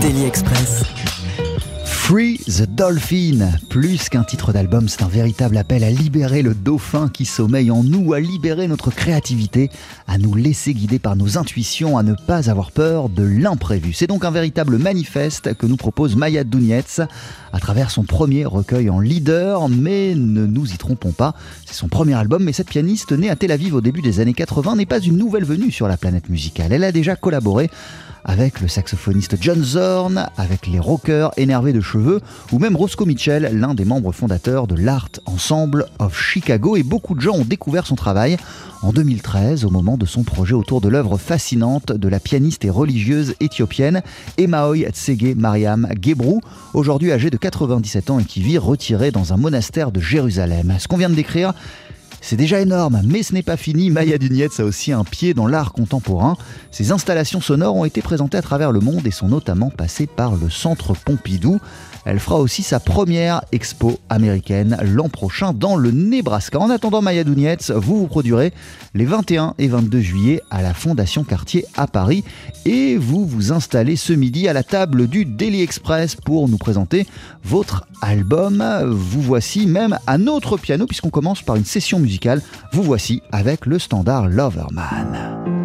Daily Express. Free the Dolphin. Plus qu'un titre d'album, c'est un véritable appel à libérer le dauphin qui sommeille en nous, à libérer notre créativité, à nous laisser guider par nos intuitions, à ne pas avoir peur de l'imprévu. C'est donc un véritable manifeste que nous propose Maya Dounietz à travers son premier recueil en leader, mais ne nous y trompons pas, c'est son premier album, mais cette pianiste née à Tel Aviv au début des années 80 n'est pas une nouvelle venue sur la planète musicale. Elle a déjà collaboré avec le saxophoniste John Zorn, avec les rockers énervés de cheveux, ou même Roscoe Mitchell, l'un des membres fondateurs de l'Art Ensemble of Chicago, et beaucoup de gens ont découvert son travail en 2013 au moment de son projet autour de l'œuvre fascinante de la pianiste et religieuse éthiopienne Emaoy Tsege Mariam Gebrou, aujourd'hui âgée de 97 ans et qui vit retirée dans un monastère de Jérusalem. Ce qu'on vient de décrire, c'est déjà énorme, mais ce n'est pas fini. Maya Dunietz a aussi un pied dans l'art contemporain. Ses installations sonores ont été présentées à travers le monde et sont notamment passées par le Centre Pompidou. Elle fera aussi sa première expo américaine l'an prochain dans le Nebraska. En attendant Maya Dounietz, vous vous produirez les 21 et 22 juillet à la Fondation Cartier à Paris et vous vous installez ce midi à la table du Daily Express pour nous présenter votre album. Vous voici même à notre piano puisqu'on commence par une session musicale. Vous voici avec le standard Loverman.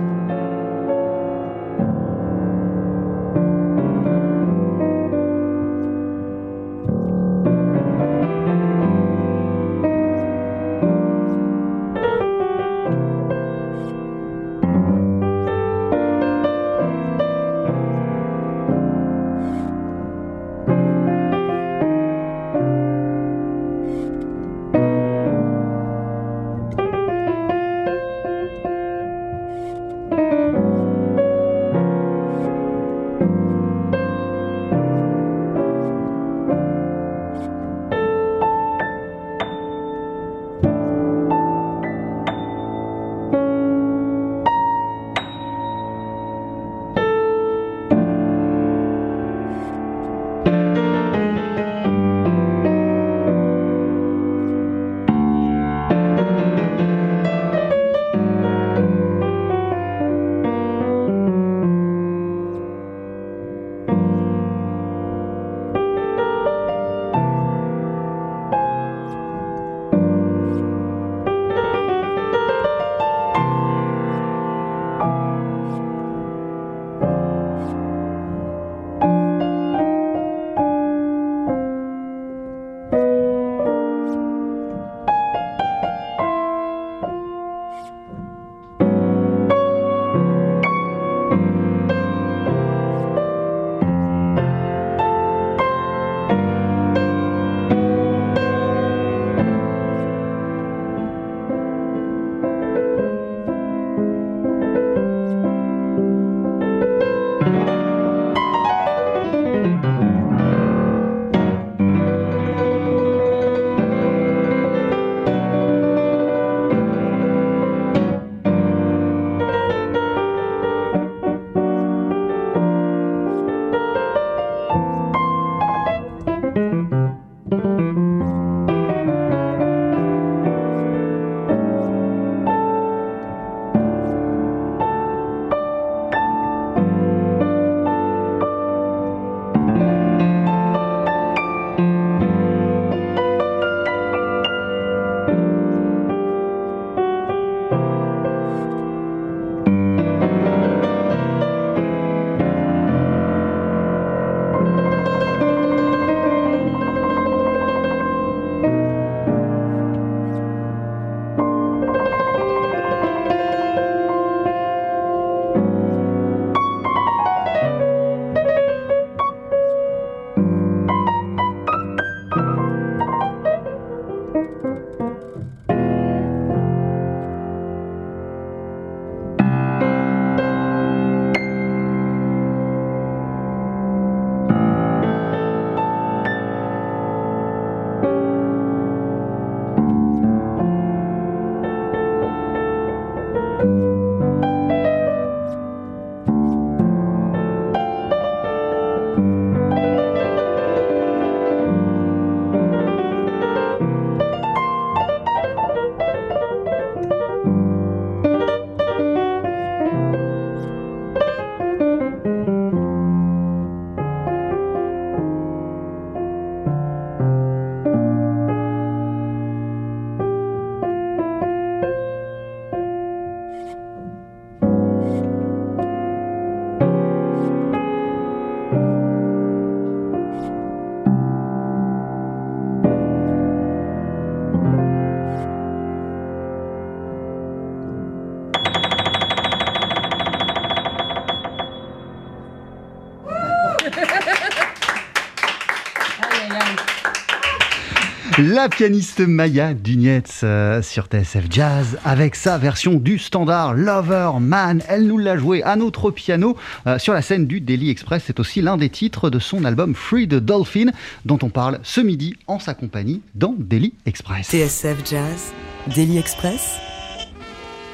La pianiste Maya Dugnetz euh, sur TSF Jazz avec sa version du standard Lover Man. Elle nous l'a joué à notre piano euh, sur la scène du Daily Express. C'est aussi l'un des titres de son album Free the Dolphin dont on parle ce midi en sa compagnie dans Daily Express. TSF Jazz, Daily Express,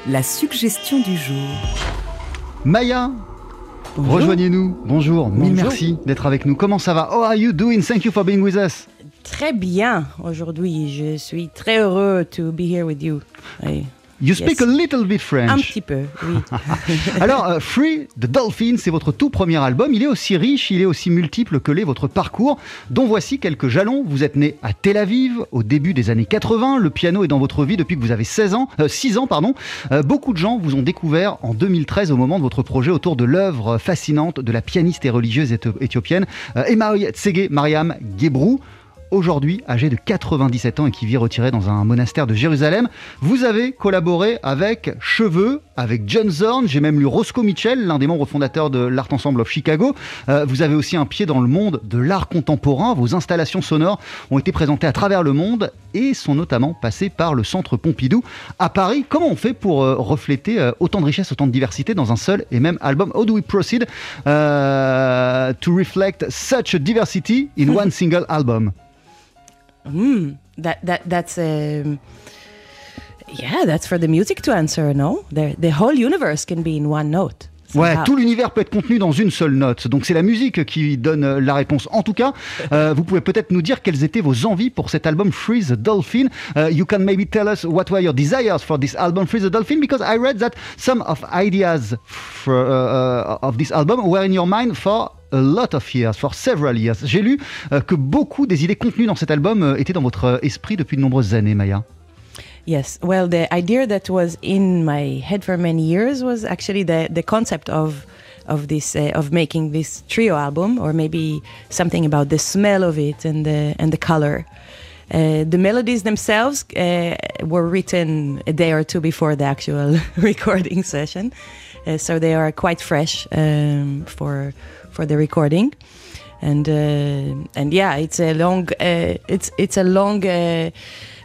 la suggestion du jour. Maya, rejoignez-nous. Bonjour, mille merci d'être avec nous. Comment ça va? How are you doing? Thank you for being with us. Très bien aujourd'hui. Je suis très heureux to be here with you. You speak Yes. a little bit French. un petit peu, oui. Alors, euh, Free the Dolphin, c'est votre tout premier album. Il est aussi riche, il est aussi multiple que l'est votre parcours, dont voici quelques jalons. Vous êtes né à Tel Aviv au début des années 80. Le piano est dans votre vie depuis que vous avez 16 ans, euh, 6 ans. Pardon. Euh, beaucoup de gens vous ont découvert en 2013 au moment de votre projet autour de l'œuvre fascinante de la pianiste et religieuse éthiopienne euh, Emaoy Tsege Mariam Gebrou aujourd'hui âgé de 97 ans et qui vit retiré dans un monastère de Jérusalem. Vous avez collaboré avec Cheveux, avec John Zorn, j'ai même lu Roscoe Mitchell, l'un des membres fondateurs de l'Art Ensemble of Chicago. Euh, vous avez aussi un pied dans le monde de l'art contemporain. Vos installations sonores ont été présentées à travers le monde et sont notamment passées par le Centre Pompidou à Paris. Comment on fait pour euh, refléter euh, autant de richesse, autant de diversité dans un seul et même album? How do we proceed to reflect such diversity in one single album? Hmm, that that that's um, yeah, that's for the music to answer. No, the the whole universe can be in one note. Ouais, tout l'univers peut être contenu dans une seule note. Donc c'est la musique qui donne euh, la réponse. En tout cas, euh, vous pouvez peut-être nous dire quelles étaient vos envies pour cet album Free the Dolphin. Uh, you can maybe tell us what were your desires for this album Free the Dolphin because I read that some of ideas for, uh, uh, of this album were in your mind for a lot of years, for several years. J'ai lu euh, que beaucoup des idées contenues dans cet album euh, étaient dans votre euh, esprit depuis de nombreuses années, Maya. Yes. Well, the idea that was in my head for many years was actually the the concept of of this uh, of making this trio album, or maybe something about the smell of it and the and the color. Uh, the melodies themselves uh, were written a day or two before the actual recording session, uh, so they are quite fresh um, for for the recording. And uh, and yeah, it's a long uh, it's it's a long uh,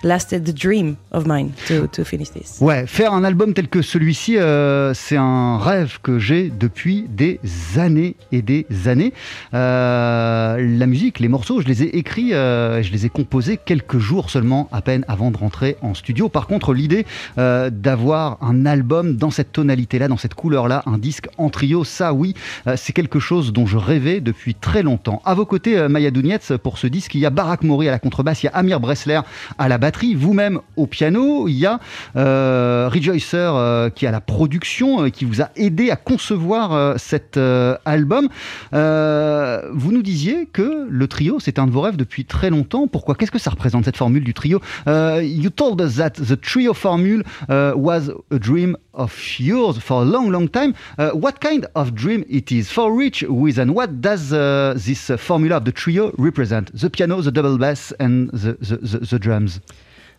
lasted dream of mine to to finish this. Ouais, faire un album tel que celui-ci, euh, c'est un rêve que j'ai depuis des années et des années. Euh, la musique, les morceaux, je les ai écrits, euh, je les ai composés quelques jours seulement, à peine avant de rentrer en studio. Par contre, l'idée euh, d'avoir un album dans cette tonalité-là, dans cette couleur-là, un disque en trio, ça oui, c'est quelque chose dont je rêvais depuis très longtemps. À vos côtés, Maya Dounietz, pour ce disque, il y a Barak Mori à la contrebasse, il y a Amir Bressler à la batterie, vous-même au piano, il y a euh, Rejoicer euh, qui a la production, euh, qui vous a aidé à concevoir euh, cet euh, album. Vous nous disiez que le trio, c'est un de vos rêves depuis très longtemps. Pourquoi? Qu'est-ce que ça représente cette formule du trio? You told us that the trio formule uh, was a dream of yours for a long, long time. Uh, what kind of dream it is? For Rich Wizen? What does uh, this formula of the trio represent? The piano, the double bass, and the, the, the, the drums.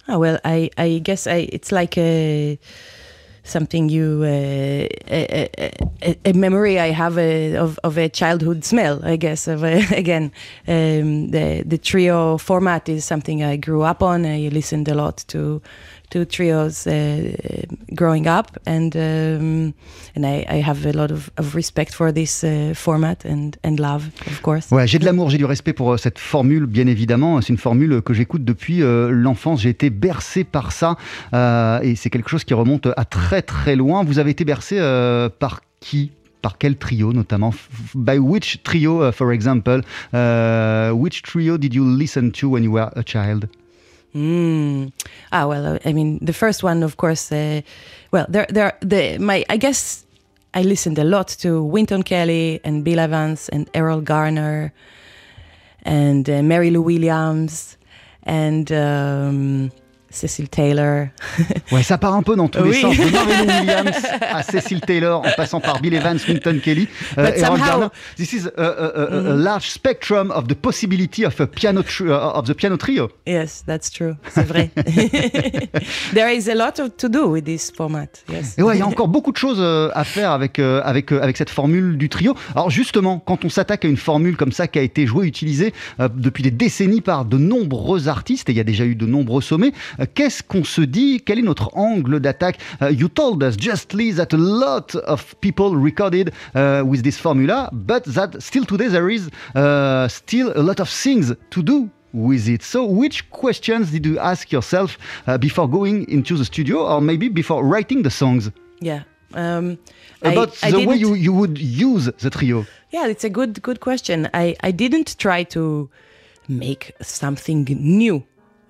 Oh, well, I, I guess I, it's like a something you uh, a, a, a memory I have uh of of a childhood smell. I guess of a, again um, the the trio format is something I grew up on. I listened a lot to to trios uh, growing up, and um, and I, I have a lot of, of respect for this uh, format and and love, of course. J'ai de l'amour, j'ai du respect pour euh, cette formule, bien évidemment. C'est une formule que j'écoute depuis euh, l'enfance. J'ai été bercé par ça, euh, et c'est quelque chose qui remonte à très très loin. Vous avez été bercé par qui? Par quel trio notamment? By which trio, uh, for example? Which trio did you listen to when you were a child? Mm. Ah well, I mean, the first one, of course. Uh, well, there, there, the my. I guess I listened a lot to Winton Kelly and Bill Evans and Errol Garner, and uh, Mary Lou Williams, and um, Cecil Taylor. Ouais, ça part un peu dans tous les Oui. sens. De Marion Williams à Cecil Taylor, en passant par Bill Evans, Winton Kelly, But et somehow- Garner. This is a, a- a- a large spectrum of the possibility of a piano uh, of the piano trio. yes, that's true. C'est vrai. there is a lot of, to do with this format. Yes. Et ouais, il y a encore beaucoup de choses euh, à faire avec, euh, avec, euh, avec cette formule du trio. Alors justement, quand on s'attaque à une formule comme ça qui a été jouée, utilisée euh, depuis des décennies par de nombreux artistes, et il y a déjà eu de nombreux sommets, euh, qu'est-ce qu'on se dit Quel est notre angle d'attaque Euh, You told us justly that a lot of people recorded uh, with this formula, but that still today there is uh, still a lot of things to do with it. So, which questions did you ask yourself uh, before going into the studio, or maybe before writing the songs? Yeah. Um, about I the way you, you would use the trio. Yeah, it's a good good question. I, I didn't try to make something new.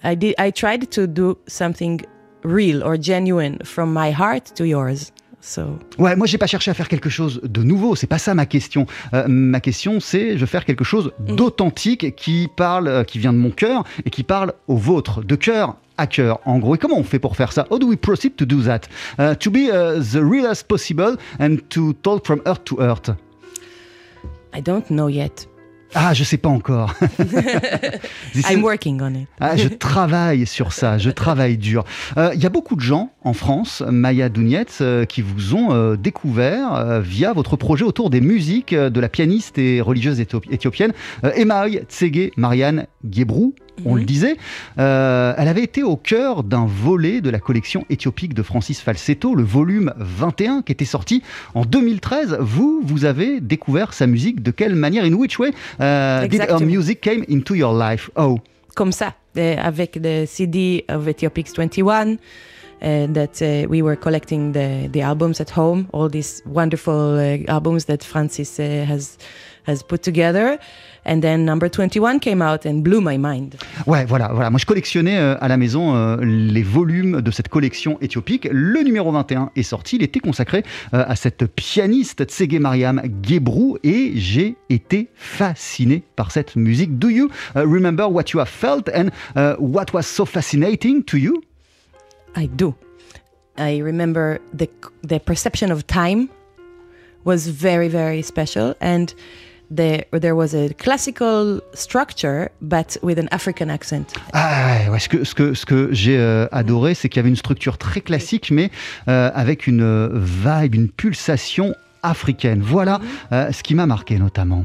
I did I tried to do something real or genuine from my heart to yours. So Ouais, moi j'ai pas cherché à faire quelque chose de nouveau, c'est pas ça ma question. Euh, ma question c'est je veux faire quelque chose d'authentique qui parle, euh, qui vient de mon cœur et qui parle au vôtre, de cœur à cœur en gros. Et comment on fait pour faire ça? How do we proceed to do that? Uh, To be uh, the realest possible and to talk from earth to earth? I don't know yet. Ah, je sais pas encore. I'm working on it. Ah, je travaille sur ça, je travaille dur. Euh, Il y a beaucoup de gens en France, Maya Dounietz, euh, qui vous ont euh, découvert euh, via votre projet autour des musiques euh, de la pianiste et religieuse éthio- éthiopienne euh, Emaoy Tsege Marianne Guébrou. On le disait, Euh, elle avait été au cœur d'un volet de la collection éthiopique de Francis Falsetto, le volume 21, qui était sorti en 2013. Vous, vous avez découvert sa musique de quelle manière? In which way euh, did her music came into your life? Oh, Comme ça, uh, avec the CD of Ethiopics 21. Uh, that uh, we were collecting the, the albums at home, all these wonderful uh, albums that Francis uh, has has put together, and then number 21 came out and blew my mind. Ouais, voilà, voilà. Moi, je collectionnais euh, à la maison euh, les volumes de cette collection éthiopique. Le numéro 21 est sorti. Il était consacré euh, à cette pianiste Tsege Mariam Gebrou et j'ai été fasciné par cette musique. Do you uh, remember what you have felt and uh, what was so fascinating to you? I do. I remember the the perception of time was very very special, and there there was a classical structure, but with an African accent. Ah, ouais, ce que, ce que, ce que j'ai euh, adoré, c'est qu'il y avait une structure très classique, mais euh, avec une euh, vibe, une pulsation africaine. Voilà euh, ce qui m'a marqué notamment.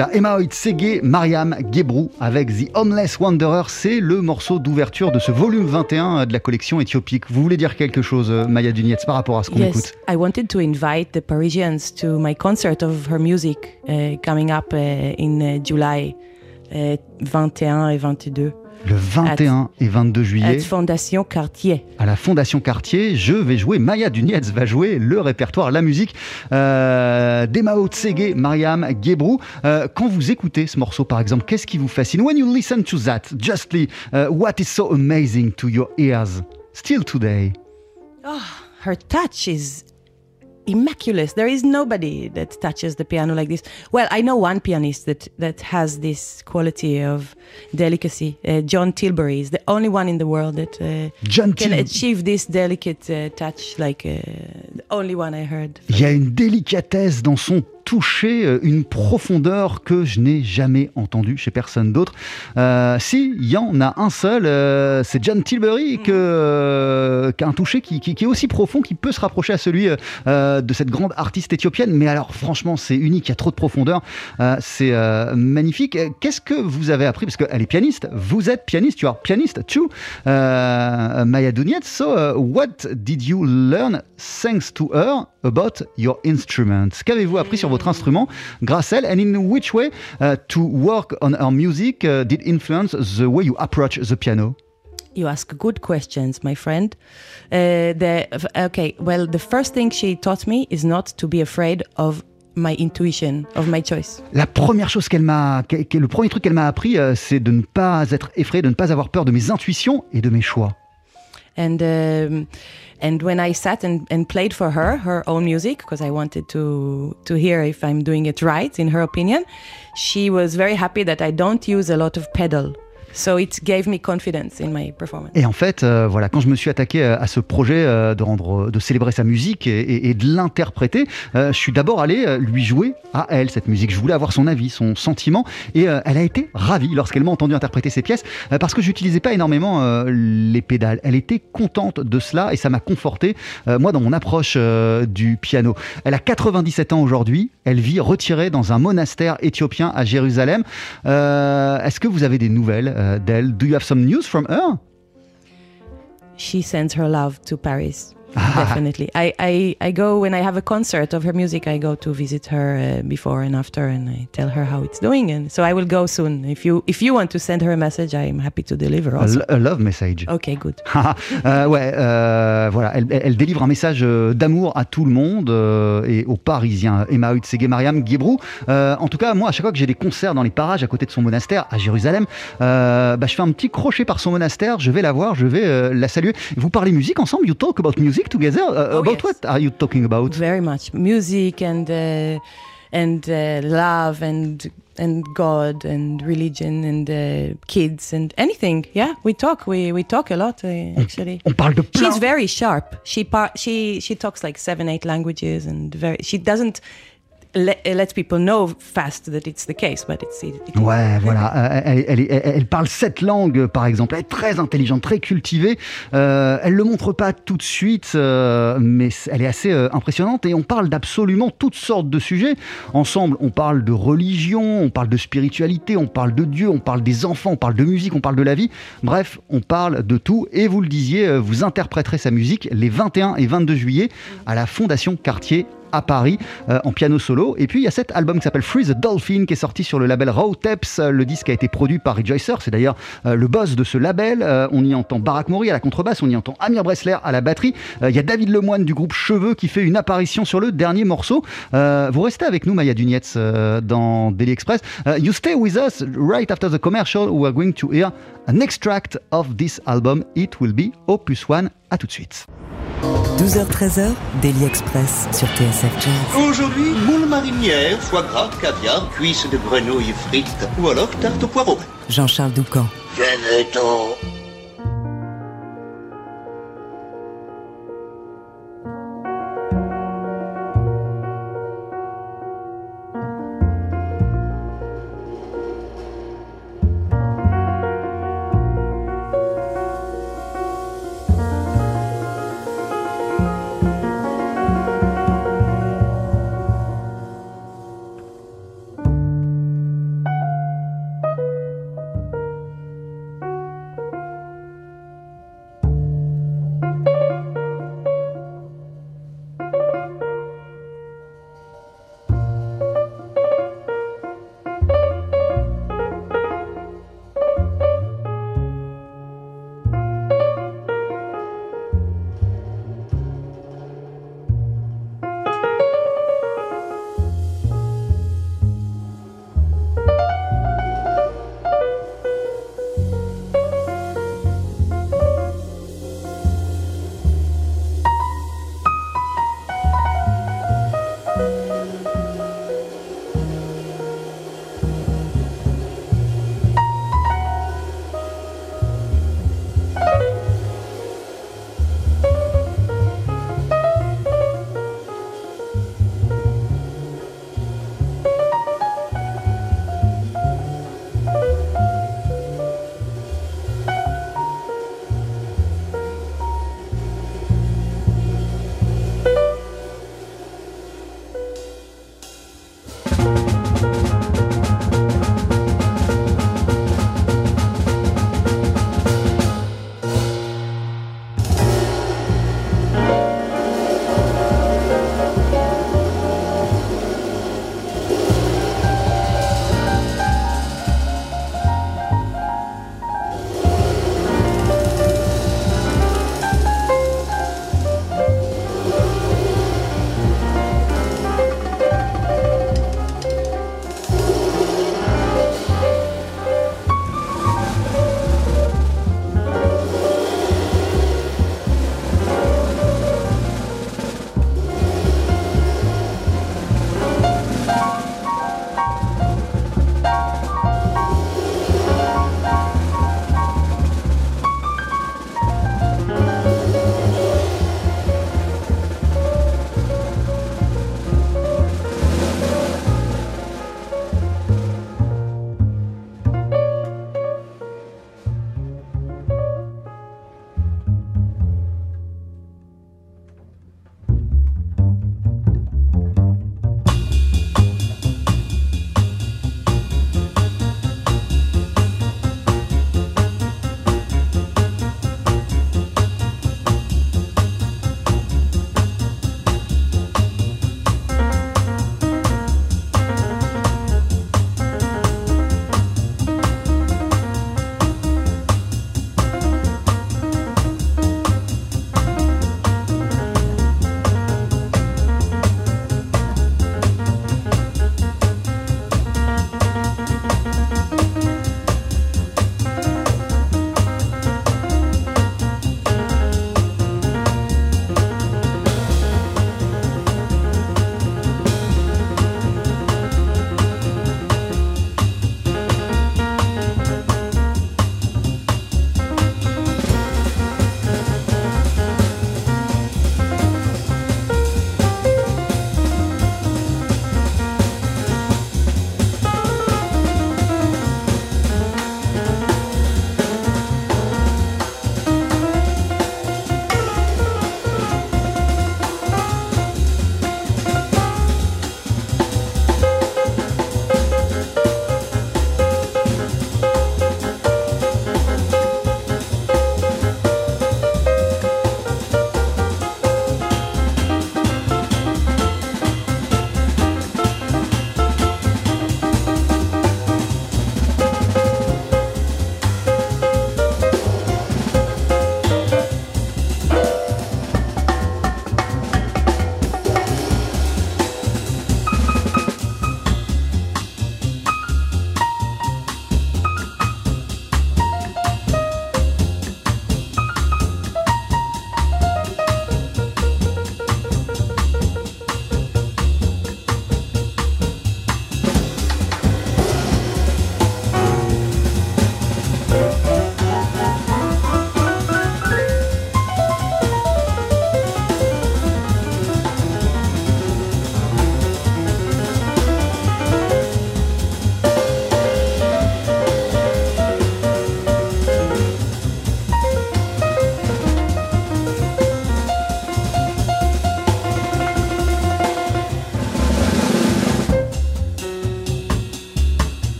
La Emma Tsege Mariam Gebrou avec The Homeless Wanderer. C'est le morceau d'ouverture de ce volume 21 de la collection éthiopique. Vous voulez dire quelque chose, euh, Maya Dunietz, par rapport à ce qu'on yes, écoute? I wanted to invite the Parisians to my concert of her music uh, coming up uh, in uh, July uh, 21 et 22 Le 21 et 22 juillet, at Fondation Cartier. à la Fondation Cartier, je vais jouer, Maya Dunietz va jouer le répertoire, la musique euh, d'Emao Tsege Mariam Gebrou. Euh, quand vous écoutez ce morceau, par exemple, qu'est-ce qui vous fascine? When you listen to that, justly, uh, what is so amazing to your ears, still today? Her touch is immaculate. There is nobody that touches the piano like this. Well, I know one pianist that that has this quality of delicacy. Uh, John Tilbury is the only one in the world that uh, John can Til- achieve this delicate uh, touch, like uh, the only one I heard. Il y a une délicatesse dans son toucher euh, une profondeur que je n'ai jamais entendue chez personne d'autre. Euh, si, il y en a un seul, euh, c'est John Tilbury que, euh, qui a un toucher qui, qui- qui est aussi profond, qui peut se rapprocher à celui de cette grande artiste éthiopienne. Mais alors, franchement, c'est unique, il y a trop de profondeur. C'est magnifique. Qu'est-ce que vous avez appris? Parce qu'elle est pianiste, vous êtes pianiste, tu es pianiste too, Maya Douniet. So, uh, what did you learn thanks to her about your instrument Qu'avez-vous appris sur votre instrument grâce à elle And in which way uh, to work on her music uh, did influence the way you approach the piano? You ask good questions, my friend. Uh, the, okay, well, the first thing she taught me is not to be afraid of my intuition, of my choice. La première chose qu'elle m'a, qu'elle- le premier truc qu'elle m'a appris, euh, c'est de ne pas être effrayé, de ne pas avoir peur de mes intuitions et de mes choix. And um, and when I sat and, and played for her her own music because I wanted to to hear if I'm doing it right in her opinion, she was very happy that I don't use a lot of pedal. So it gave me confidence in my performance. Et en fait, euh, voilà, quand je me suis attaqué euh, à ce projet euh, de célébrer sa musique et, de l'interpréter, je suis d'abord allé lui jouer à elle cette musique. Je voulais avoir son avis, son sentiment, et elle a été ravie lorsqu'elle m'a entendu interpréter ses pièces parce que j'utilisais pas énormément les pédales. Elle était contente de cela et ça m'a conforté moi dans mon approche du piano. Elle a 97 ans aujourd'hui. Elle vit retirée dans un monastère éthiopien à Jérusalem. Est-ce que vous avez des nouvelles euh, d'elle Do you have some news from her She sends her love to Paris. Definitely. I, I, I go when I have a concert of her music, I go to visit her uh, before and after and I tell her how it's doing and so I will go soon. If you if you want to send her a message, I'm happy to deliver A, also. a love message. Okay, good. Euh, ouais, euh, voilà, elle, délivre un message euh, d'amour à tout le monde euh, et aux Parisiens. Emma Hutsege Mariam Guébrou. Euh, en tout cas, moi, à chaque fois que j'ai des concerts dans les parages à côté de son monastère à Jérusalem, bah, je fais un petit crochet par son monastère. Je vais la voir, je vais la saluer. Vous parlez musique ensemble? You talk about music? Together Uh, Oh, About yes. what are you talking about Very much music and uh, and uh, love and and God and religion and uh, kids and anything. Yeah, we talk. We we talk a lot uh, actually. On plein. She's very sharp. She par- she she talks like seven eight languages and very. She doesn't let, let people know fast that it's the case, but it's it, it- Ouais, voilà. Euh, Elle, elle, elle- elle parle sept langues, par exemple. Elle est très intelligente, très cultivée. Euh, elle le montre pas tout de suite, euh, mais elle est assez euh, impressionnante. Et on parle d'absolument toutes sortes de sujets. Ensemble, on parle de religion, on parle de spiritualité, on parle de Dieu, on parle des enfants, on parle de musique, on parle de la vie. Bref, on parle de tout. Et vous le disiez, vous interpréterez sa musique les 21 et 22 juillet à la Fondation Cartier à Paris euh, en piano solo. Et puis il y a cet album qui s'appelle Free the Dolphin qui est sorti sur le label Raw Tapes. Euh, Le disque a été produit par Rejoicer, c'est d'ailleurs euh, le boss de ce label. On y entend Barack Mori à la contrebasse, on y entend Amir Bressler à la batterie. Il y a David Lemoine du groupe Cheveux qui fait une apparition sur le dernier morceau. Vous restez avec nous, Maya Dunietz, dans Daily Express. You stay with us right after the commercial. We are going to hear an extract of this album. It will be Opus One. À tout de suite. 12h-13h, Daily Express sur TSF Jazz. Aujourd'hui, moule marinière, foie gras, caviar, cuisses de grenouille frites ou alors tarte au poireau. Jean-Charles Doucan. Venez-t'en.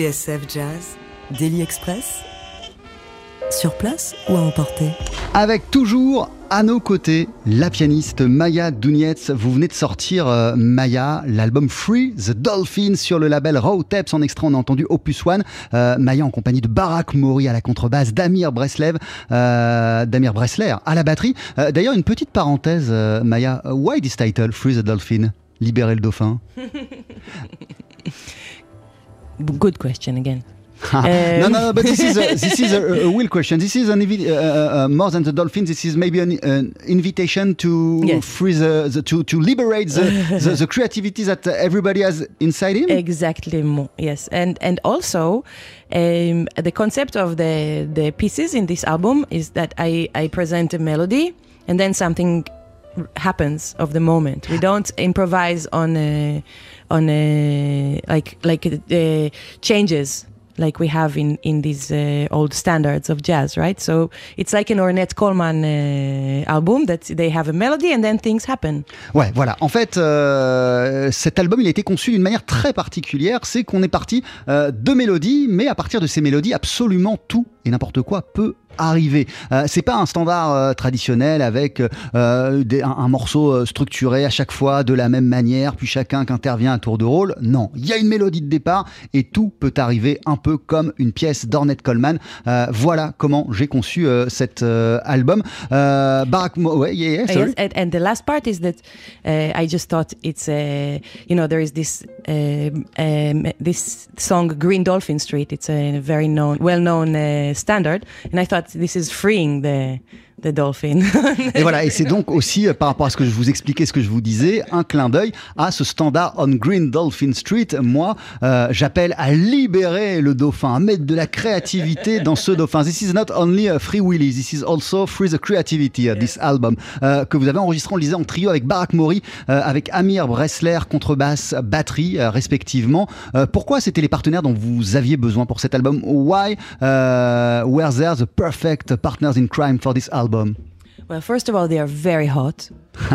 TSF Jazz, Daily Express, sur place ou à emporter Avec toujours à nos côtés la pianiste Maya Dounietz. Vous venez de sortir euh, Maya, l'album Free the Dolphin sur le label Raw Tapes. En extrait, on a entendu Opus One. Euh, Maya en compagnie de Barak Mori à la contrebasse, Damir Breslev, euh, Damir Bresler à la batterie. Euh, D'ailleurs, une petite parenthèse, euh, Maya. Why this title, Free the Dolphin? Libérer le dauphin Good question again. no, no, no, but this is a, this is a, a real question. This is an uh, uh, uh, more than the dolphin. This is maybe an, an invitation to Yes. free the, the to to liberate the, the, the creativity that everybody has inside him. Exactly. Yes, and and also um, the concept of the the pieces in this album is that I I present a melody and then something happens of the moment. We don't improvise on a, on a, like like uh, changes like we have in in these uh, old standards of jazz, right? So it's like an Ornette Coleman uh, album that they have a melody and then things happen. Ouais, voilà. En fait, euh, cet album, il a été conçu d'une manière très particulière. C'est qu'on est parti euh, de mélodies, mais à partir de ces mélodies, absolument tout et n'importe quoi peut arriver. Euh, c'est pas un standard euh, traditionnel avec euh, un, morceau structuré à chaque fois de la même manière, puis chacun qui intervient à tour de rôle. Non, il y a une mélodie de départ et tout peut arriver un peu comme une pièce d'Ornette Coleman. Voilà comment j'ai conçu cet album. Barack ouais, Uh, yes, and, and the last part is that uh, I just thought it's uh, you know there is this um, um, this song Green Dolphin Street. It's a very known, well-known uh, standard, and I thought this is freeing the the dolphin. Et voilà, et c'est donc aussi, euh, par rapport à ce que je vous expliquais, ce que je vous disais, un clin d'œil à ce standard On Green Dolphin Street. Moi, euh, j'appelle à libérer le dauphin, à mettre de la créativité dans ce dauphin. This is not only a free willy, this is also free the creativity, uh, this album, euh, que vous avez enregistré, on le disait, en trio avec Barak Mori, euh, avec Amir Bressler, contrebasse, batterie, euh, respectivement. Euh, pourquoi c'était les partenaires dont vous aviez besoin pour cet album? Why euh, were there the perfect partners in crime for this album? Well, first of all, they are very hot.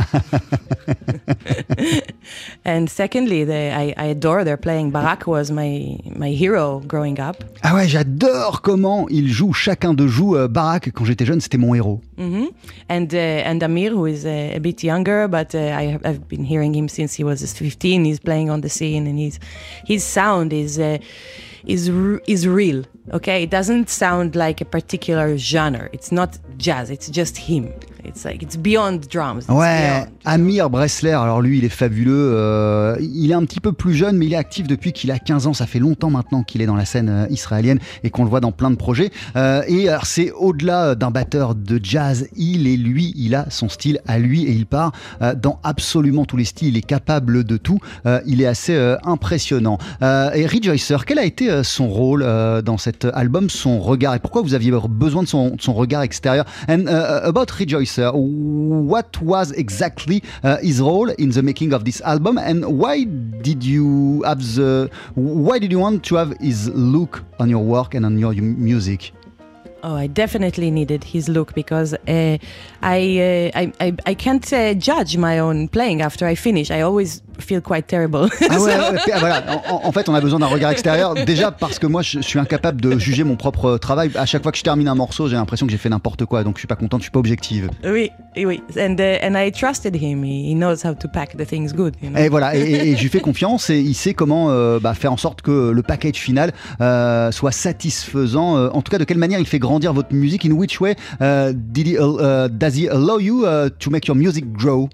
and secondly, they, I, I adore their playing. Barak was my my hero growing up. Ah ouais, j'adore comment ils jouent, chacun de joue. Euh, Barack, quand j'étais jeune, c'était mon héros. hmm And uh, and Amir, who is uh, a bit younger, but uh, I have, I've been hearing him since he was 15. He's playing on the scene, and he's his sound is uh, is is real. Okay, it doesn't sound like a particular genre. It's not jazz. It's just him. It's like it's beyond drums. It's Ouais, beyond. Amir Bressler, alors lui, il est fabuleux. euh, il est un petit peu plus jeune, mais il est actif depuis qu'il a 15 ans. Ça fait longtemps maintenant qu'il est dans la scène euh, israélienne et qu'on le voit dans plein de projets. Euh, et alors, c'est au-delà d'un batteur de jazz. Il est lui, il a son style à lui et il part euh, dans absolument tous les styles. Il est capable de tout. Il est assez impressionnant. Et Rejoicer, quel a été son rôle dans cet album, son regard et pourquoi vous aviez besoin de son, de son regard extérieur? And uh, about Rejoicer, what was exactly uh, his role in the making of this album, and why did you have the why did you want to have his look on your work and on your music? Oh, I definitely needed his look because uh, I, uh, I I I can't uh, judge my own playing after I finish. I always feel quite terrible. Ah ouais, ah, voilà. En, en fait, on a besoin d'un regard extérieur. Déjà parce que moi, je, suis incapable de juger mon propre travail. À chaque fois que je termine un morceau, j'ai l'impression que j'ai fait n'importe quoi. Donc, je suis pas contente, je suis pas objective. oui, oui, and uh, and I trusted him. He, he knows how to pack the things good. You know? Et voilà, et, et- et je lui fais confiance et il sait comment euh, bah, faire en sorte que le package final euh, soit satisfaisant. Euh, en tout cas, de quelle manière il fait grandir votre musique? In which way uh, did he, uh, does he allow you uh, to make your music grow?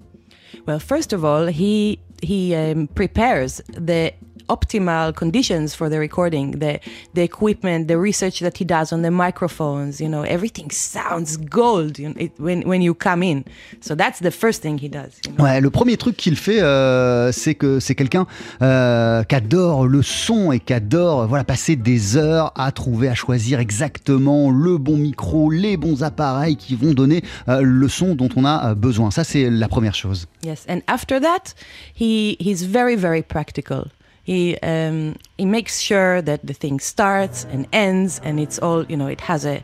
Well, first of all, he he um, prepares the optimal conditions for the recording, the the equipment, the research that he does on the microphones. You know, everything sounds gold you know, it, when when you come in. So that's the first thing he does. You know? Ouais, le premier truc qu'il fait, euh, c'est que c'est quelqu'un euh, qui adore le son et qui adore voilà, passer des heures à trouver, à choisir exactement le bon micro, les bons appareils qui vont donner euh, le son dont on a euh, besoin. Ça, c'est la première chose. Yes, and after that, he he's very very practical. He um, he makes sure that the thing starts and ends and it's all you know it has a,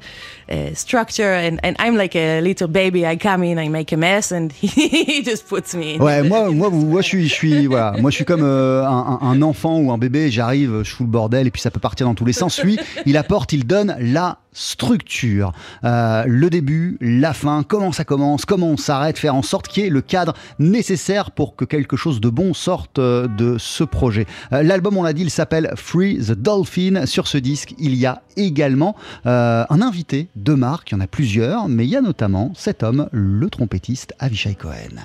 a, structure and, and I'm like a little baby. I come in I make a mess and he just puts me ouais moi moi moi je suis je suis voilà. Moi je suis comme euh, un, un, enfant ou un bébé. J'arrive je fous le bordel et puis ça peut partir dans tous les sens. Lui il apporte il donne la structure. Euh, le début la fin comment ça commence comment on s'arrête faire en sorte qu'il y ait le cadre nécessaire pour que quelque chose de bon sorte euh, de ce projet. Euh, l'album on l'a dit il s'appelle Free the Dolphin. Sur ce disque, il y a également un invité de marque, il y en a plusieurs, mais il y a notamment cet homme, le trompettiste Avishai Cohen.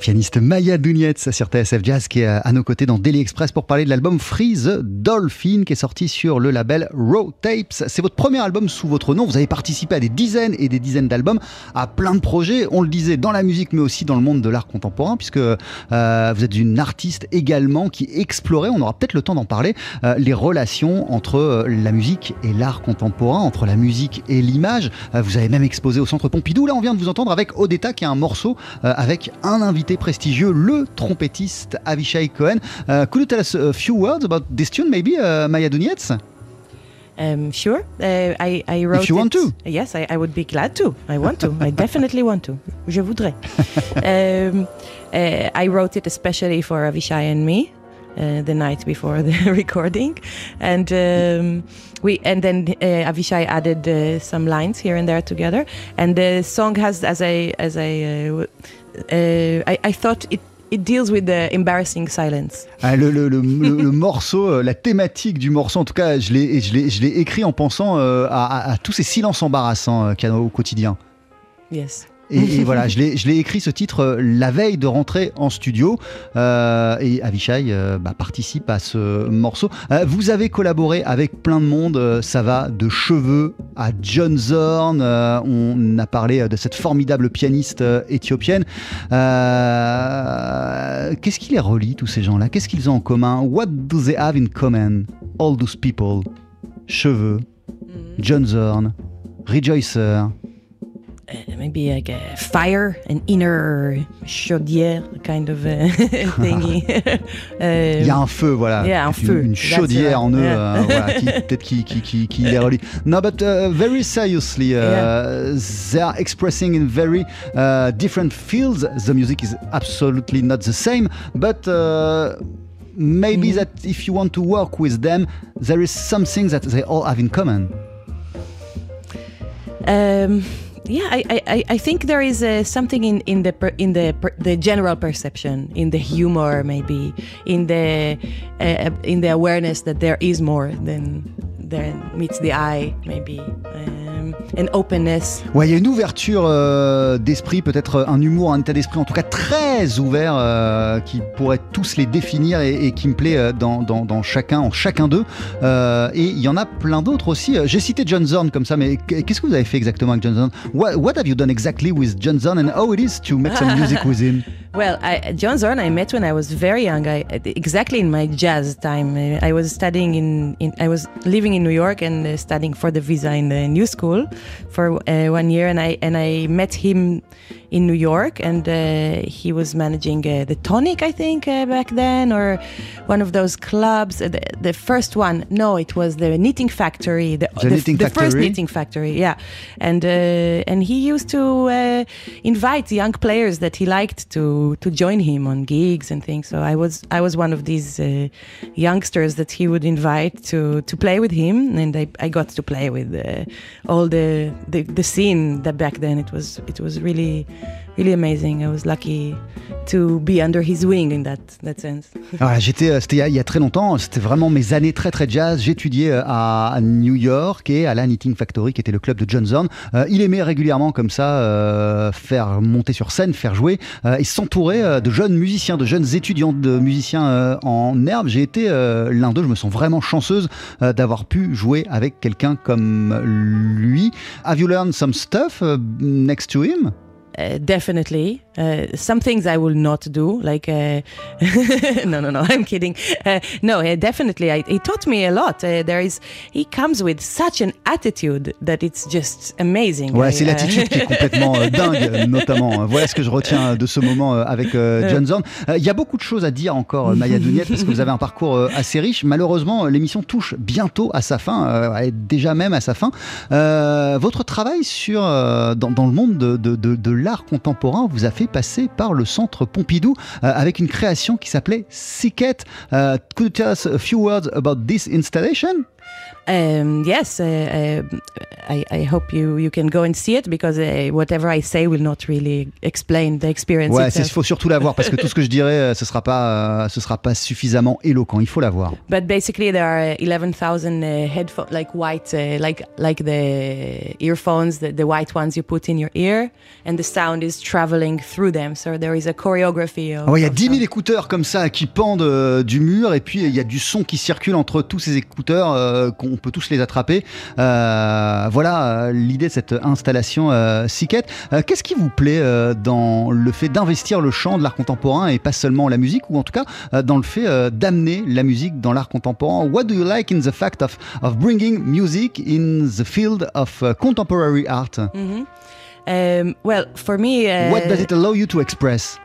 Pianiste Maya Dunietz sur TSF Jazz qui est à nos côtés dans Daily Express pour parler de l'album Freeze Dolphin qui est sorti sur le label Raw Tapes. C'est votre premier album sous votre nom. Vous avez participé à des dizaines et des dizaines d'albums, à plein de projets. On le disait dans la musique mais aussi dans le monde de l'art contemporain puisque euh, vous êtes une artiste également qui explorait, on aura peut-être le temps d'en parler, euh, les relations entre euh, la musique et l'art contemporain, entre la musique et l'image. vous avez même exposé au Centre Pompidou. Là, on vient de vous entendre avec Odetta qui est un morceau avec un invité prestigieux, le trompettiste Avishai Cohen. Uh, could you tell us a few words about this tune, maybe, uh, Maya Dunietz? Um, sure. Uh, I, I wrote If you want to. Yes, I, I, would be glad to. I want to. I definitely want to. Je voudrais. um, uh, I wrote it especially for Avishai and me. Uh, the night before the recording, and um, we and then uh, Avishai added uh, some lines here and there together, and the song has as I as I uh, I, I thought it It deals with the embarrassing silence. Ah, le, le, le, le, morceau, euh, la thématique du morceau, en tout cas, je l'ai, je l'ai, je l'ai écrit en pensant euh, à, à, à, tous ces silences embarrassants euh, qu'il y a au quotidien. Yes. Et, voilà, je l'ai écrit ce titre euh, la veille de rentrer en studio. Euh, et Avishai euh, bah, participe à ce morceau. vous avez collaboré avec plein de monde. ça va de cheveux à John Zorn. on a parlé de cette formidable pianiste éthiopienne. Qu'est-ce qui les relie, tous ces gens-là? Qu'est-ce qu'ils ont en commun? What do they have in common All those people? Cheveux, mm-hmm. John Zorn, Rejoicer. Uh, maybe like a fire, an inner chaudière kind of uh, thingy. Il y a un feu, voilà. Yeah, un feu. Une chaudière en eux, yeah. euh, voilà, qui peut-être qui, qui, qui, qui les relie. No, but uh, very seriously, uh, yeah. they are expressing in very uh, different fields. The music is absolutely not the same, but. Uh, maybe mm. that if you want to work with them, there is something that they all have in common. Um, yeah, I, I, I think there is uh, something in, in the per, in the per, the general perception, in the humor, maybe in the uh, in the awareness that there is more than than meets the eye, maybe. Um, an openness. Ouais, il y a une ouverture euh, d'esprit, peut-être un humour, un état d'esprit en tout cas très ouvert euh, qui pourrait tous les définir et, et qui me plaît euh, dans, dans, dans, chacun, en chacun d'eux. Euh, et il y en a plein d'autres aussi. J'ai cité John Zorn comme ça, mais qu'est-ce que vous avez fait exactement avec John Zorn? What, what have you done exactly with John Zorn and how it is to make some music with him? Well, I, John Zorn, I met when I was very young. I, exactly in my jazz time. I was studying in, in I was living in New York and uh, studying for the visa in the new school for uh, one year, and I and I met him in New York, and uh, he was managing uh, the Tonic, I think, uh, back then, or one of those clubs. Uh, the, the, first one, no, it was the Knitting Factory, the, the, the knitting the factory? first Knitting Factory, yeah. And uh, and he used to uh, invite young players that he liked to to join him on gigs and things. So I was I was one of these youngsters that he would invite to to play with him, and I, I got to play with all the, the the scene that back then it was it was really really amazing. I was lucky to be under his wing in that, that sense. Voilà, j'étais, euh, c'était il y, a très longtemps, c'était vraiment mes années très très jazz. J'étudiais euh, à, New York et à la Knitting Factory, qui était le club de John Zorn. Euh, il aimait régulièrement comme ça euh, faire monter sur scène, faire jouer et s'entourer de jeunes musiciens, de jeunes étudiants de musiciens en herbe. J'ai été l'un d'eux. Je me sens vraiment chanceuse d'avoir pu jouer avec quelqu'un comme lui. Have you learned some stuff next to him? Uh, definitely. Uh, some things I will not do, like uh, no, no, no. I'm kidding. Uh, no, uh, definitely. I, he taught me a lot. Uh, there is, he comes with such an attitude that it's just amazing. Ouais, c'est l'attitude qui est complètement dingue, notamment. Voilà ce que je retiens de ce moment avec John Zorn. Il y a beaucoup de choses à dire encore, Maya Douniette, parce que vous avez un parcours assez riche. Malheureusement, l'émission touche bientôt à sa fin, elle est déjà même à sa fin. votre travail sur dans, dans le monde de, de, de, de l'art contemporain vous a fait passer par le centre Pompidou euh, avec une création qui s'appelait Sicket. Uh, could you tell us a few words about this installation? Um, yes, uh, uh, I, I hope you, you can go and see it because uh, whatever I say will not really explain the experience. Ouais, il faut surtout la voir parce que tout ce que je dirais, euh, ce sera pas, euh, ce sera pas suffisamment éloquent. Il faut la voir. But basically, there are 11,000 uh, headphones, like white, uh, like like the earphones, the, the white ones you put in your ear, and the sound is traveling through them. So there is a choreography. Of, Ouais, il y a of 10 000 sound. écouteurs comme ça qui pendent euh, du mur et puis il y a du son qui circule entre tous ces écouteurs euh, qu'on peut tous les attraper. Euh, voilà euh, l'idée de cette installation euh, Siquette. Qu'est-ce qui vous plaît dans le fait d'investir le chant de l'art contemporain et pas seulement la musique ou en tout cas dans le fait d'amener la musique dans l'art contemporain? What do you like in the fact of, of bringing music in the field of uh, contemporary art? Um, well, for me, uh, What does it allow you to express?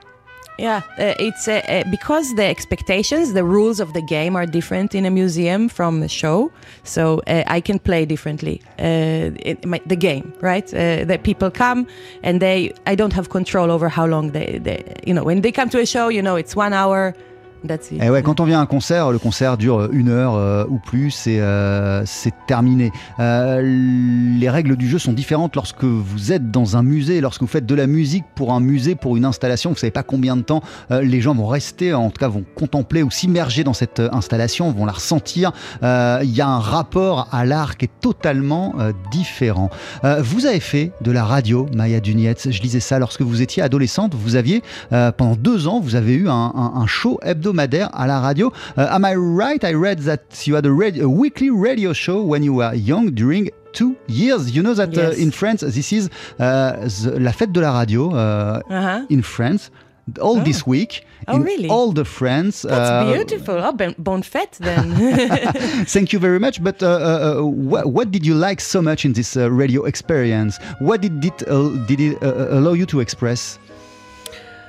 Yeah, uh, it's uh, uh, because the expectations, the rules of the game are different in a museum from a show. So uh, I can play differently. Uh, it, my, the game, right? Uh, that people come and they, I don't have control over how long they, they, you know, when they come to a show, you know, it's one hour. Et ouais, quand on vient à un concert, le concert dure une heure euh, ou plus et euh, c'est terminé. Euh, les règles du jeu sont différentes lorsque vous êtes dans un musée, lorsque vous faites de la musique pour un musée, pour une installation. Vous savez pas combien de temps euh, les gens vont rester, en tout cas vont contempler ou s'immerger dans cette euh, installation, vont la ressentir. Euh, Il y a un rapport à l'art qui est totalement euh, différent. Euh, vous avez fait de la radio, Maya Dunietz. Je lisais ça lorsque vous étiez adolescente. Vous aviez euh, pendant deux ans, vous avez eu un show hebdomadaire à la radio. Uh, am I right? I read that you had a, radi- a weekly radio show when you were young during two years. You know that uh, in France, this is uh, the- la fête de la radio uh, Uh-huh. in France. All this week, Oh, in really? all the France. That's uh, beautiful. Oh, bon, bon fête then. Thank you very much. But uh, uh, uh, what, did you like so much in this uh, radio experience? What did it uh, did it uh, allow you to express?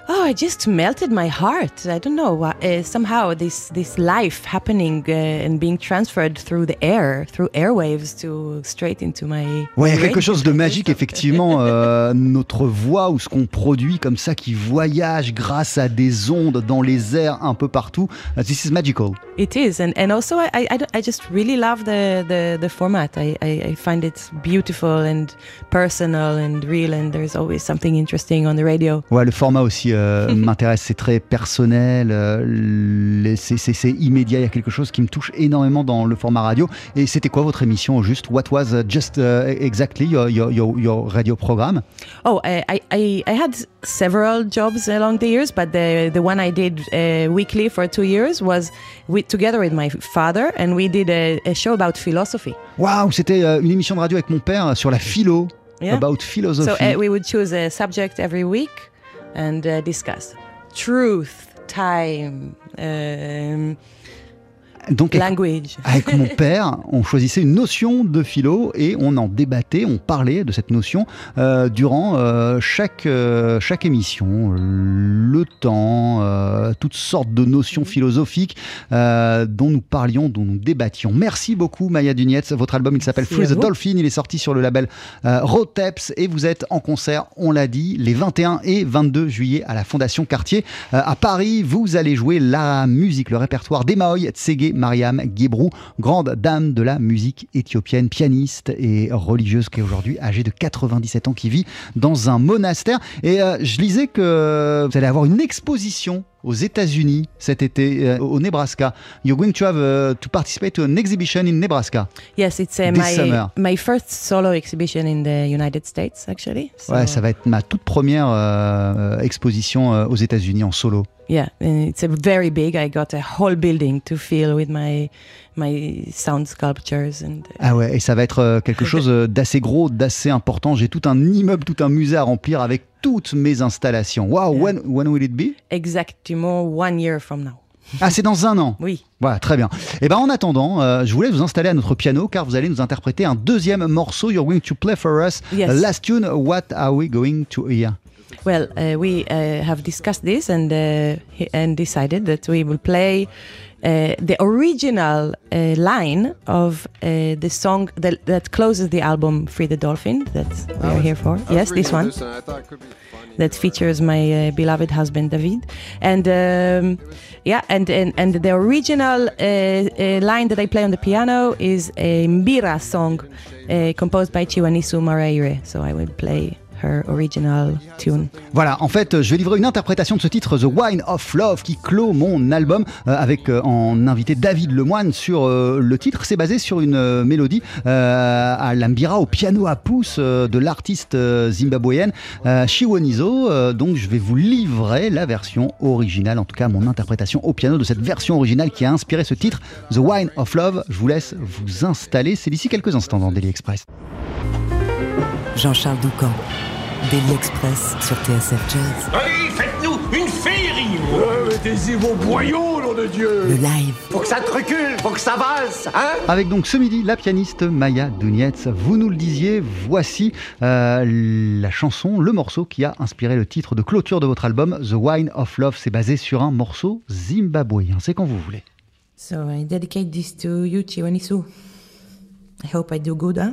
Oh, it just melted my heart. I don't know. why- Uh, somehow, this this life happening uh, and being transferred through the air, through airwaves, to straight into my. Ouais, il y a quelque chose de magique, effectivement, euh, notre voix ou ce qu'on produit comme ça qui voyage grâce à des ondes dans les airs un peu partout. Uh, this is magical. It is, and and also I I, I I just really love the the, the format. I, I I find it beautiful and personal and real, and there's always something interesting on the radio. Ouais, le format aussi euh, m'intéresse, c'est très personnel, euh, c'est- immédiat, il y a quelque chose qui me touche énormément dans le format radio. Et c'était quoi votre émission au juste What was just uh, exactly your, your, radio program Oh, I, I- had several jobs along the years, but the, the one I did uh, weekly for two years was with, together with my father, and we did a, a show about philosophy. Waouh, c'était euh, une émission de radio avec mon père sur la philo, Yeah. about philosophy. So uh, we would choose a subject every week and uh, discuss. Truth, time, um, Donc, avec- language. Avec mon père, on choisissait une notion de philo et on en débattait, on parlait de cette notion euh, durant euh, chaque, euh, chaque émission. Le temps, euh, toutes sortes de notions philosophiques euh, dont nous parlions, dont nous débattions. Merci beaucoup Maya Dunietz. Votre album il s'appelle Free the. Dolphin. Il est sorti sur le label euh, Roteps et vous êtes en concert, on l'a dit, les 21 et 22 juillet à la Fondation Cartier. Euh, à Paris, vous allez jouer la musique, le répertoire d'Emaoy Tsege Mariam Guébrou, grande dame de la musique éthiopienne, pianiste et religieuse qui est aujourd'hui âgée de 97 ans, qui vit dans un monastère. Et euh, je lisais que vous allez avoir une exposition aux États-Unis cet été euh, au Nebraska. You're going to have uh, to participate to an exhibition in Nebraska. Yes, it's uh, my summer. my first solo exhibition in the United States, actually. So, Ouais, ça va être ma toute première euh, exposition euh, aux États-Unis en solo. Yeah, and it's a very big. I got a whole building to fill with my my sound sculptures and. uh, Ah ouais, et ça va être euh, quelque chose euh, d'assez gros, d'assez important. J'ai tout un immeuble, tout un musée à remplir avec toutes mes installations. Wow, Yeah. when, when will it be? Exactement one year from now. Ah, c'est dans un an. Oui. Voilà, très bien. Et ben en attendant, euh, je voulais vous installer à notre piano car vous allez nous interpréter un deuxième morceau. You're going to play for us Yes. last tune. What are we going to hear? Well, uh, we uh, have discussed this and uh, and decided that we will play the original uh, line of uh, the song that, that closes the album "Free the Dolphin" that we are here for. Yes, this one. that features my uh, beloved husband David. And um, Yeah, and and, and the original uh, uh, line that I play on the piano is a Mbira song uh, composed by Chiwanisu Maraire. So I will play her original tune. Voilà, en fait, je vais livrer une interprétation de ce titre, The Wine of Love, qui clôt mon album euh, avec euh, en invité David Lemoine sur euh, le titre. C'est basé sur une euh, mélodie euh, à l'ambira au piano à pouce euh, de l'artiste euh, zimbabwéenne euh, Shiwonizo. Euh, donc, je vais vous livrer la version originale, en tout cas mon interprétation au piano de cette version originale qui a inspiré ce titre, The Wine of Love. Je vous laisse vous installer. C'est d'ici quelques instants dans Daily Express. Jean-Charles Doucan, Daily Express sur TSF Jazz. Allez, faites-nous une féerie Mettez-y vos boyaux, nom de Dieu Le live. Faut que ça te recule, faut que ça valse, hein Avec donc ce midi la pianiste Maya Dunietz. Vous nous le disiez, voici euh, la chanson, le morceau qui a inspiré le titre de clôture de votre album The Wine of Love. C'est basé sur un morceau zimbabwéen. C'est quand vous voulez. So I dedicate this to you, Chiwanisu. I hope I do good, huh?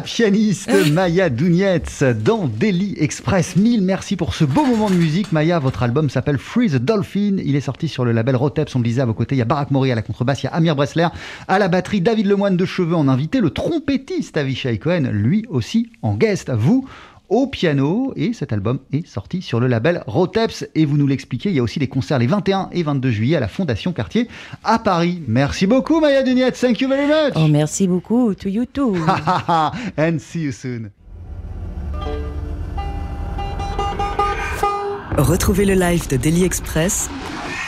La pianiste Maya Dunietz dans Daily Express. Mille merci pour ce beau moment de musique. Maya, votre album s'appelle Free the Dolphin. Il est sorti sur le label Roteps. On le disait à vos côtés. Il y a Barack Mori à la contrebasse. Il y a Amir Bressler à la batterie. David Lemoine de Cheveux en invité. Le trompettiste Avishai Cohen, lui aussi en guest. Vous, au piano et cet album est sorti sur le label Roteps et vous nous l'expliquez, il y a aussi des concerts les 21 et 22 juillet à la Fondation Cartier à Paris. Merci beaucoup Maya Duniette, thank you very much. Oh, merci beaucoup. To you too. And see you soon. Retrouvez le live de Daily Express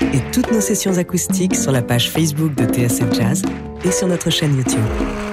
et toutes nos sessions acoustiques sur la page Facebook de TSF Jazz et sur notre chaîne YouTube.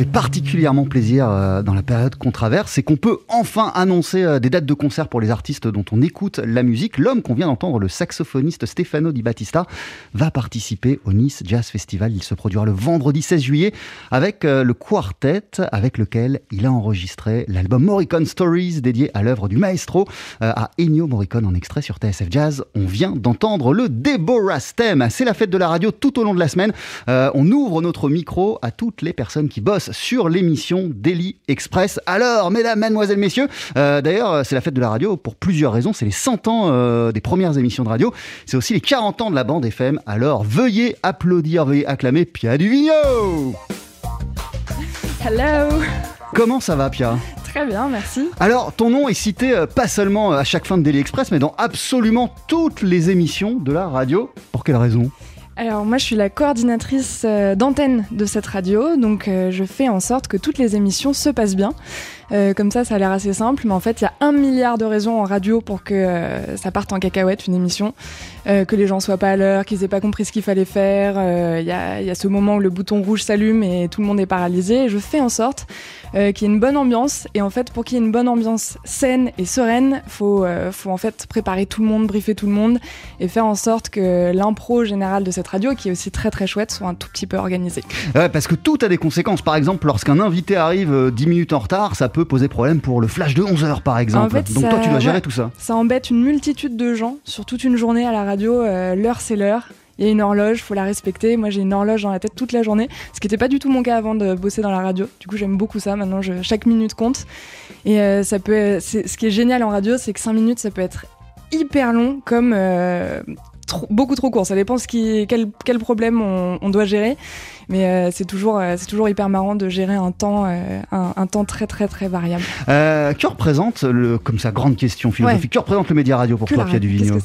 Fait particulièrement plaisir euh, dans la période qu'on traverse, c'est qu'on peut enfin annoncer euh, des dates de concert pour les artistes dont on écoute la musique. L'homme qu'on vient d'entendre, le saxophoniste Stefano Di Battista, va participer au Nice Jazz Festival. Il se produira le vendredi 16 juillet avec euh, le quartet avec lequel il a enregistré l'album Morricone Stories dédié à l'œuvre du maestro à Ennio Morricone en extrait sur TSF Jazz. On vient d'entendre le Deborah Stem. C'est la fête de la radio tout au long de la semaine. on ouvre notre micro à toutes les personnes qui sur l'émission Daily Express. Alors, mesdames, mademoiselles, messieurs, euh, d'ailleurs, c'est la fête de la radio pour plusieurs raisons. C'est les 100 ans euh, des premières émissions de radio. C'est aussi les 40 ans de la bande FM. Alors, veuillez applaudir, veuillez acclamer Pia Duvigno Hello Comment ça va, Pia? Très bien, merci. Alors, ton nom est cité euh, pas seulement à chaque fin de Daily Express, mais dans absolument toutes les émissions de la radio. Pour quelle raison? Alors moi je suis la coordinatrice euh, d'antenne de cette radio, donc euh, je fais en sorte que toutes les émissions se passent bien. Euh, comme ça, ça a l'air assez simple, mais en fait, il y a un milliard de raisons en radio pour que euh, ça parte en cacahuète, une émission, euh, que les gens soient pas à l'heure, qu'ils aient pas compris ce qu'il fallait faire. Il y a, ce moment où le bouton rouge s'allume et tout le monde est paralysé. Je fais en sorte qu'il y ait une bonne ambiance. Et en fait, pour qu'il y ait une bonne ambiance saine et sereine, faut, faut en fait préparer tout le monde, briefer tout le monde et faire en sorte que l'impro général de cette radio, qui est aussi très très chouette, soit un tout petit peu organisé. Ouais, parce que tout a des conséquences. Par exemple, lorsqu'un invité arrive 10 minutes en retard, ça peut poser problème pour le flash de 11h par exemple. Donc toi tu dois gérer tout ça. Ça embête une multitude de gens sur toute une journée à la radio. Euh, l'heure c'est l'heure. Il y a une horloge, faut la respecter. Moi, j'ai une horloge dans la tête toute la journée, ce qui n'était pas du tout mon cas avant de bosser dans la radio. Du coup, j'aime beaucoup ça. Maintenant, je, chaque minute compte. Et euh, ça peut, ce qui est génial en radio, c'est que 5 minutes, ça peut être hyper long, comme euh, beaucoup trop court. Ça dépend ce qui, quel, quel problème on, on doit gérer. Mais euh, c'est toujours, euh, c'est toujours hyper marrant de gérer un temps, euh, un, un, temps très très très variable. que représente, le, comme ça, grande question philosophique, que représente le média radio pour toi, Pierre Duvigneau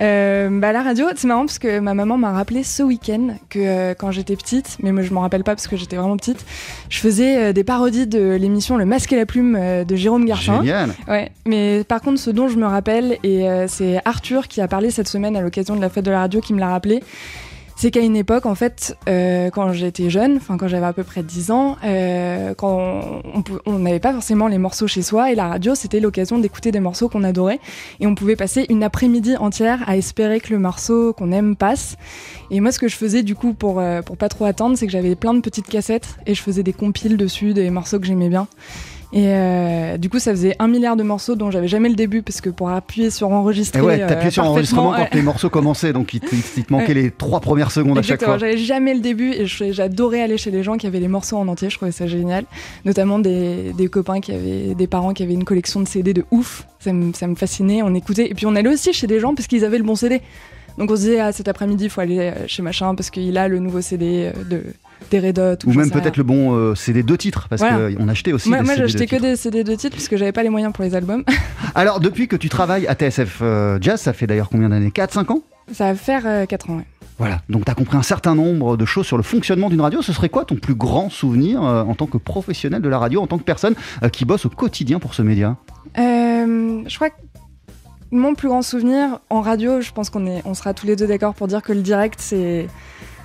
euh, bah, la radio, c'est marrant parce que ma maman m'a rappelé ce week-end que euh, quand j'étais petite, mais moi je m'en rappelle pas parce que j'étais vraiment petite, je faisais euh, des parodies de l'émission Le Masque et la Plume de Jérôme Garcin. Génial. Ouais, mais par contre, ce dont je me rappelle, et c'est Arthur qui a parlé cette semaine à l'occasion de la fête de la radio qui me l'a rappelé c'est qu'à une époque, en fait, euh, quand j'étais jeune, enfin quand j'avais à peu près 10 ans, euh, quand on n'avait pas forcément les morceaux chez soi et la radio, c'était l'occasion d'écouter des morceaux qu'on adorait et on pouvait passer une après-midi entière à espérer que le morceau qu'on aime passe. Et moi, ce que je faisais du coup pour euh, pour pas trop attendre, c'est que j'avais plein de petites cassettes et je faisais des compiles dessus des morceaux que j'aimais bien. Et euh, du coup, ça faisait un milliard de morceaux dont j'avais jamais le début parce que pour appuyer sur enregistrer. Et ouais, t'appuyais euh, sur enregistrement quand les morceaux commençaient, donc il te, manquait les trois premières secondes à chaque fois. J'avais jamais le début et j'adorais aller chez les gens qui avaient les morceaux en entier. Je trouvais ça génial, notamment des, des, copains qui avaient, des parents qui avaient une collection de CD de ouf. Ça me, ça me fascinait, on écoutait. Et puis on allait aussi chez des gens parce qu'ils avaient le bon CD. Donc on se disait, ah, cet après-midi, il faut aller euh, chez machin parce qu'il a le nouveau CD de des Red Hot. Ou, même peut-être le bon euh, CD de titres, parce qu'on achetait aussi moi, des moi, CD j'achetais que des CD de titres, parce que j'avais pas les moyens pour les albums. Alors, depuis que tu travailles à TSF euh, Jazz, ça fait d'ailleurs combien d'années? 4-5 ans? Ça va faire 4 ans, oui. Voilà, donc tu as compris un certain nombre de choses sur le fonctionnement d'une radio. Ce serait quoi ton plus grand souvenir en tant que professionnel de la radio, en tant que personne qui bosse au quotidien pour ce média? Je crois que mon plus grand souvenir en radio, je pense qu'on est, sera tous les deux d'accord pour dire que le direct, c'est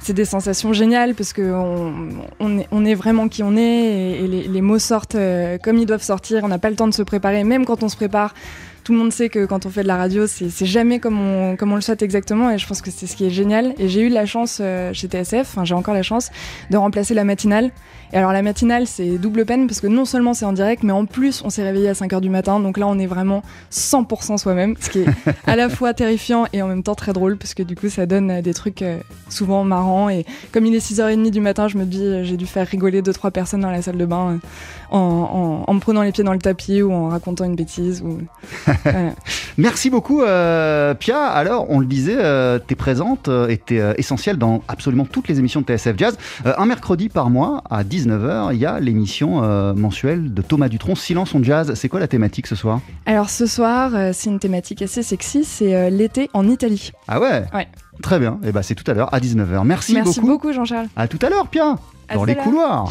des sensations géniales parce qu'on on est, on est, vraiment qui on est et, les, mots sortent euh, comme ils doivent sortir. On n'a pas le temps de se préparer, même quand on se prépare. tout le monde sait que quand on fait de la radio, c'est jamais comme on, comme on le souhaite exactement. Et je pense que c'est ce qui est génial. Et j'ai eu la chance euh, chez TSF, j'ai encore la chance de remplacer la matinale. Et alors la matinale, c'est double peine parce que non seulement c'est en direct, mais en plus on s'est réveillé à 5h du matin. Donc là, on est vraiment 100% soi-même, ce qui est à la fois terrifiant et en même temps très drôle parce que du coup, ça donne des trucs euh, souvent marrants. Et comme il est 6h30 du matin, je me dis, euh, j'ai dû faire rigoler deux trois personnes dans la salle de bain en, en, en, me prenant les pieds dans le tapis ou en racontant une bêtise. Ou... Merci beaucoup, euh, Pia. Alors, on le disait, euh, t'es présente et t'es euh, essentielle dans absolument toutes les émissions de TSF Jazz. un mercredi par mois, à 19h, il y a l'émission mensuelle de Thomas Dutronc, Silence on Jazz. C'est quoi la thématique ce soir? Alors, ce soir, c'est une thématique assez sexy, c'est l'été en Italie. Ah ouais? Ouais. Très bien, et eh ben, c'est tout à l'heure à 19h. Merci, Merci beaucoup. beaucoup, Jean-Charles. À tout à l'heure, Pia, dans les couloirs.